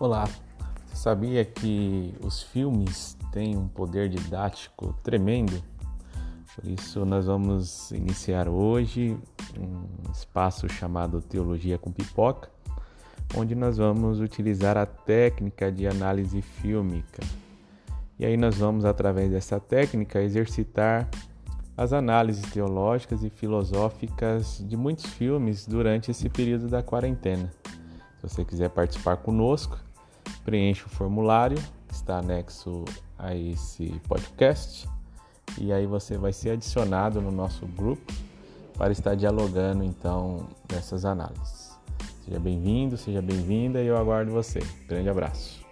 Olá, você sabia que os filmes têm um poder didático tremendo? Por isso, nós vamos iniciar hoje um espaço chamado Teologia com Pipoca, onde nós vamos utilizar a técnica de análise fílmica. E aí, nós vamos, através dessa técnica, exercitar as análises teológicas e filosóficas de muitos filmes durante esse período da quarentena. Se você quiser participar conosco, preencha o formulário que está anexo a esse podcast e aí você vai ser adicionado no nosso grupo para estar dialogando então nessas análises. Seja bem-vindo, seja bem-vinda e eu aguardo você. Grande abraço.